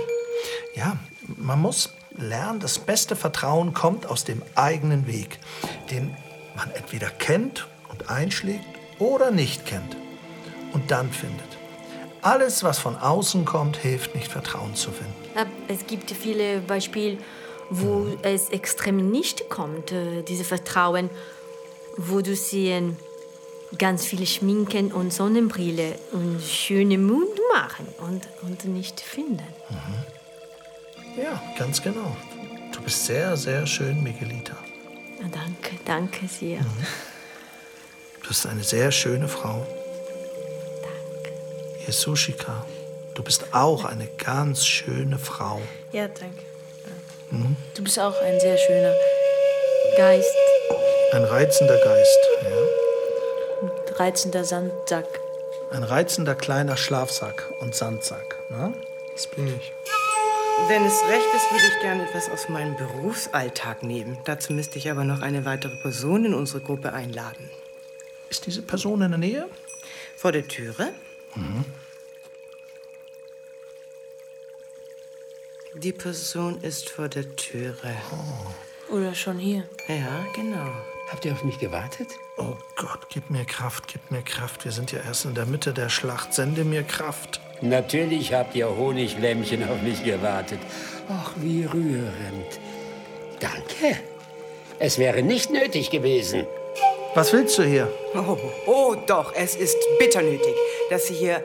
S1: Ja, man muss lernen, das beste Vertrauen kommt aus dem eigenen Weg, den man entweder kennt und einschlägt oder nicht kennt und dann findet. Alles, was von außen kommt, hilft nicht, Vertrauen zu finden.
S3: Es gibt viele Beispiele, wo es extrem nicht kommt, äh, diese Vertrauen, wo du sehen, ganz viele Schminken und Sonnenbrille und schöne Mund machen und, und nicht finden.
S1: Ja, ganz genau. Du bist sehr, sehr schön, Miguelita.
S3: Na, danke, danke sehr.
S1: Du bist eine sehr schöne Frau.
S3: Danke.
S1: Jesushika, du bist auch eine ganz schöne Frau.
S5: Ja, danke. Du bist auch ein sehr schöner.
S3: Geist,
S1: Ein reizender Geist, ja.
S5: reizender Sandsack.
S1: Ein reizender kleiner Schlafsack und Sandsack. Ne?
S6: Das bin ich.
S4: Wenn es recht ist, würde ich gerne etwas aus meinem Berufsalltag nehmen. Dazu müsste ich aber noch eine weitere Person in unsere Gruppe einladen.
S1: Ist diese Person in der Nähe?
S4: Vor der Türe. Die Person ist vor der Türe.
S5: Oder schon hier.
S4: Ja, genau.
S2: Habt ihr auf mich gewartet?
S1: Oh Gott, gib mir Kraft, gib mir Kraft. Wir sind ja erst in der Mitte der Schlacht. Sende mir Kraft.
S2: Natürlich habt ihr Honiglämmchen auf mich gewartet. Ach, wie rührend. Danke. Es wäre nicht nötig gewesen.
S1: Was willst du hier?
S4: Oh, oh, doch, es ist bitter nötig, dass Sie hier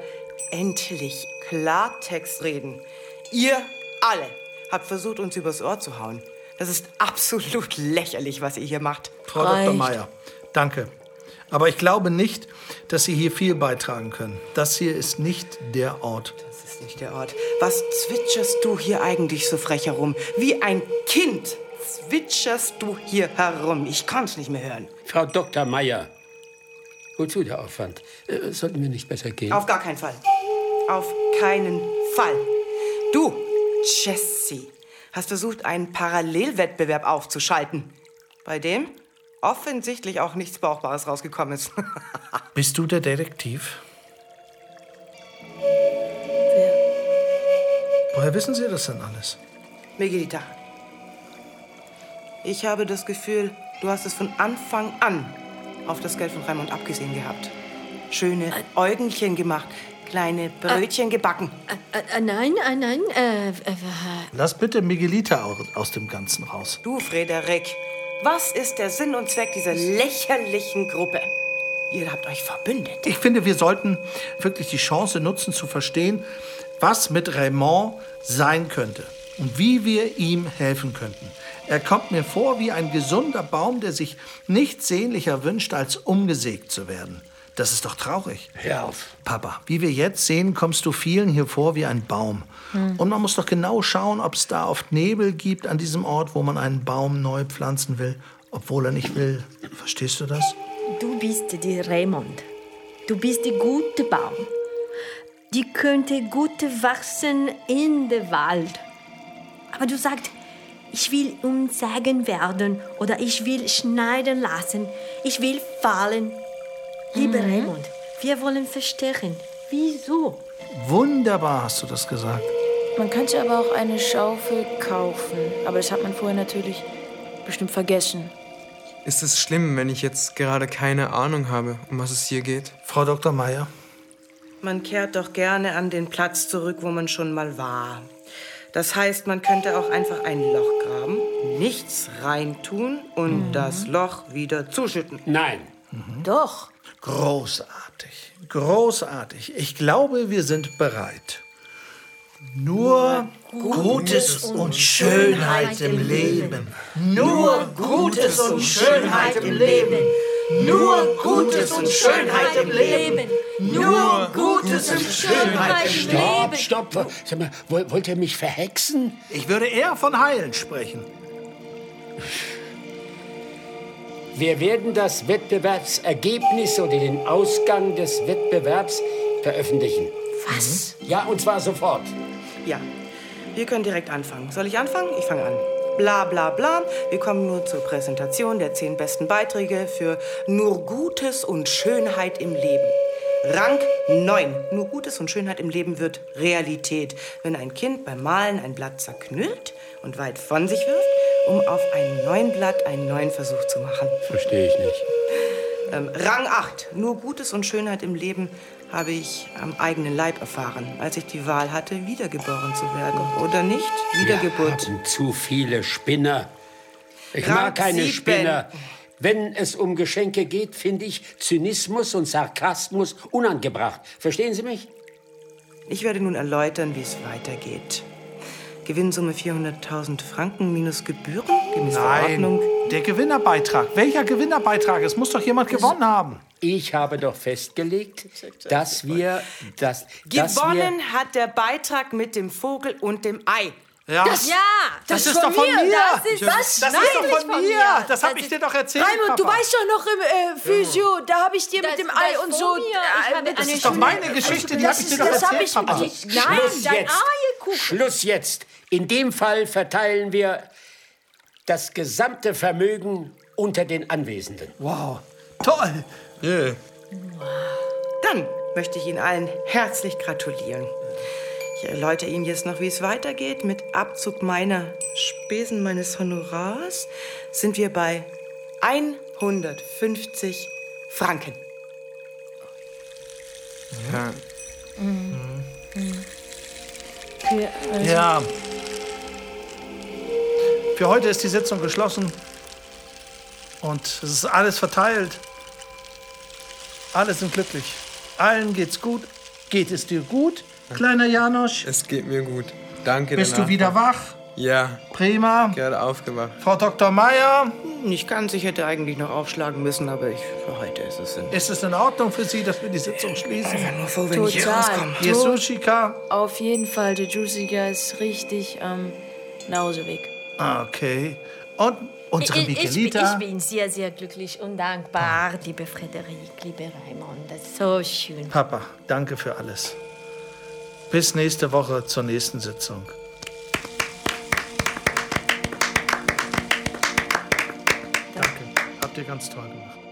S4: endlich Klartext reden. Ihr alle habt versucht, uns übers Ohr zu hauen. Das ist absolut lächerlich, was ihr hier macht.
S1: Frau Dr.
S5: Reicht.
S1: Meier, Danke. Aber ich glaube nicht, dass Sie hier viel beitragen können. Das hier ist nicht der Ort.
S4: Das ist nicht der Ort. Was zwitscherst du hier eigentlich so frech herum? Wie ein Kind zwitscherst du hier herum. Ich kann's nicht mehr hören.
S2: Frau Dr. Meier, wozu der Aufwand? Äh, sollten wir nicht besser gehen?
S4: Auf gar keinen Fall. Auf keinen Fall. Du, Jessie, hast versucht, einen Parallelwettbewerb aufzuschalten, bei dem offensichtlich auch nichts Brauchbares rausgekommen ist. [laughs]
S1: Bist du der Detektiv?
S4: Wer?
S1: Woher wissen Sie das denn alles?
S4: Miguelita, ich habe das Gefühl, du hast es von Anfang an auf das Geld von Raimund abgesehen gehabt. Schöne Äugelchen gemacht, kleine Brötchen gebacken.
S3: Äh, äh, nein, äh, nein, äh, äh,
S1: Lass bitte Miguelita au- aus dem Ganzen raus.
S4: Du, Frederik, was ist der Sinn und Zweck dieser lächerlichen Gruppe? Ihr habt euch verbündet.
S1: Ich finde, wir sollten wirklich die Chance nutzen, zu verstehen, was mit Raymond sein könnte und wie wir ihm helfen könnten. Er kommt mir vor wie ein gesunder Baum, der sich nichts sehnlicher wünscht, als umgesägt zu werden. Das ist doch traurig.
S2: Hör auf.
S1: Papa, wie wir jetzt sehen, kommst du vielen hier vor wie ein Baum. Und man muss doch genau schauen, ob es da oft Nebel gibt an diesem Ort, wo man einen Baum neu pflanzen will, obwohl er nicht will. Verstehst du das?
S3: du bist die Raymond. Du bist der gute Baum. Die könnte gut wachsen in den Wald. Aber du sagst, ich will umsagen werden oder ich will schneiden lassen. Ich will fallen. Lieber Raymond, wir wollen verstechen. Wieso?
S1: Wunderbar hast du das gesagt.
S5: Man könnte aber auch eine Schaufel kaufen. Aber das hat man vorher natürlich bestimmt vergessen.
S6: Ist es schlimm, wenn ich jetzt gerade keine Ahnung habe, um was es hier geht?
S1: Frau Dr. Meier,
S4: Man kehrt doch gerne an den Platz zurück, wo man schon mal war. Das heißt, man könnte auch einfach ein Loch graben, nichts reintun und das Loch wieder zuschütten.
S2: Nein.
S5: Doch.
S1: Großartig, großartig. Ich glaube, wir sind bereit. Nur Gutes und Schönheit im Leben. Nur Gutes und Schönheit im Leben. Nur Gutes und Schönheit im Leben. Nur Gutes und Schönheit im Leben.
S2: Stopp, stopp. Sag mal, woll- wollt ihr mich verhexen?
S1: Ich würde eher von Heilen sprechen.
S2: Wir werden das Wettbewerbsergebnis oder den Ausgang des Wettbewerbs veröffentlichen.
S5: Was?
S2: Ja, und zwar sofort.
S4: Ja, wir können direkt anfangen. Soll ich anfangen? Ich fange an. Bla bla bla. Wir kommen nur zur Präsentation der zehn besten Beiträge für Nur Gutes und Schönheit im Leben. Rang 9. Nur Gutes und Schönheit im Leben wird Realität, wenn ein Kind beim Malen ein Blatt zerknüllt und weit von sich wirft, um auf einem neuen Blatt einen neuen Versuch zu machen.
S2: Verstehe ich nicht.
S4: Ähm, Rang 8. Nur Gutes und Schönheit im Leben habe ich am eigenen Leib erfahren, als ich die Wahl hatte, wiedergeboren zu werden. Oder nicht? Wiedergeburt.
S2: Wir haben zu viele Spinner. Ich
S4: Rang
S2: mag keine
S4: sieben.
S2: Spinner. Wenn es um Geschenke geht, finde ich Zynismus und Sarkasmus unangebracht. Verstehen Sie mich?
S4: Ich werde nun erläutern, wie es weitergeht. Gewinnsumme 400.000 Franken minus Gebühren, gemäß Verordnung.
S1: der Gewinnerbeitrag. Welcher Gewinnerbeitrag? Es muss doch jemand gewonnen haben.
S2: Ich habe doch festgelegt, dass wir das
S4: Gewonnen hat der Beitrag mit dem Vogel und dem Ei.
S1: Ja,
S3: Ja,
S1: das, ist doch von mir.
S3: Das ist,
S5: Was?
S1: Das
S5: Nein,
S1: ist doch von
S3: von
S1: mir.
S3: mir.
S1: Das habe
S3: Das
S1: ich dir
S3: ist-
S1: doch erzählt,
S5: Raimund, du
S1: Papa.
S5: weißt doch noch im äh, Physio, da habe ich dir
S3: Das-
S5: mit dem
S3: das
S5: Ei und so.
S3: mir. Ich
S5: äh,
S3: habe
S5: das
S1: ist doch meine Geschichte, die
S5: das
S1: habe ich dir
S5: ist-
S1: doch
S5: das
S1: erzählt,
S5: ich,
S1: Papa.
S5: Nein,
S2: Schluss
S5: dein
S2: jetzt. Schluss jetzt. In dem Fall verteilen wir das gesamte Vermögen unter den Anwesenden.
S1: Wow, toll.
S4: Dann möchte ich Ihnen allen herzlich gratulieren. Ich erläutere Ihnen jetzt noch, wie es weitergeht. Mit Abzug meiner Spesen meines Honorars sind wir bei 150 Franken.
S6: Ja,
S5: Für, äh,
S1: Ja. Für heute ist die Sitzung geschlossen. Und es ist alles verteilt. Alle sind glücklich. Allen geht's gut. Geht es dir gut, kleiner Janosch?
S6: es geht mir gut. Danke
S1: Bist du wieder wach?
S6: Ja,
S4: Prima.
S6: gerade aufgewacht.
S4: Frau Dr. Meier? Nicht ganz, ich hätte eigentlich noch aufschlagen müssen, aber ich, für heute ist es in.
S1: Ist es in Ordnung für Sie, dass wir die Sitzung schließen?
S4: Nur froh, wenn ich hier
S5: Total.
S1: Jesushika?
S5: Auf jeden Fall, der Juiziger ist richtig am Nauseweg.
S1: Ah, Okay. Und unsere
S3: Ich, ich, ich,
S1: Miguelita?
S3: ich bin sehr, sehr glücklich und dankbar, liebe Frederik, liebe Raimund. Das ist so schön.
S1: Papa, danke für alles. Bis nächste Woche zur nächsten Sitzung. Danke. Habt ihr ganz toll gemacht.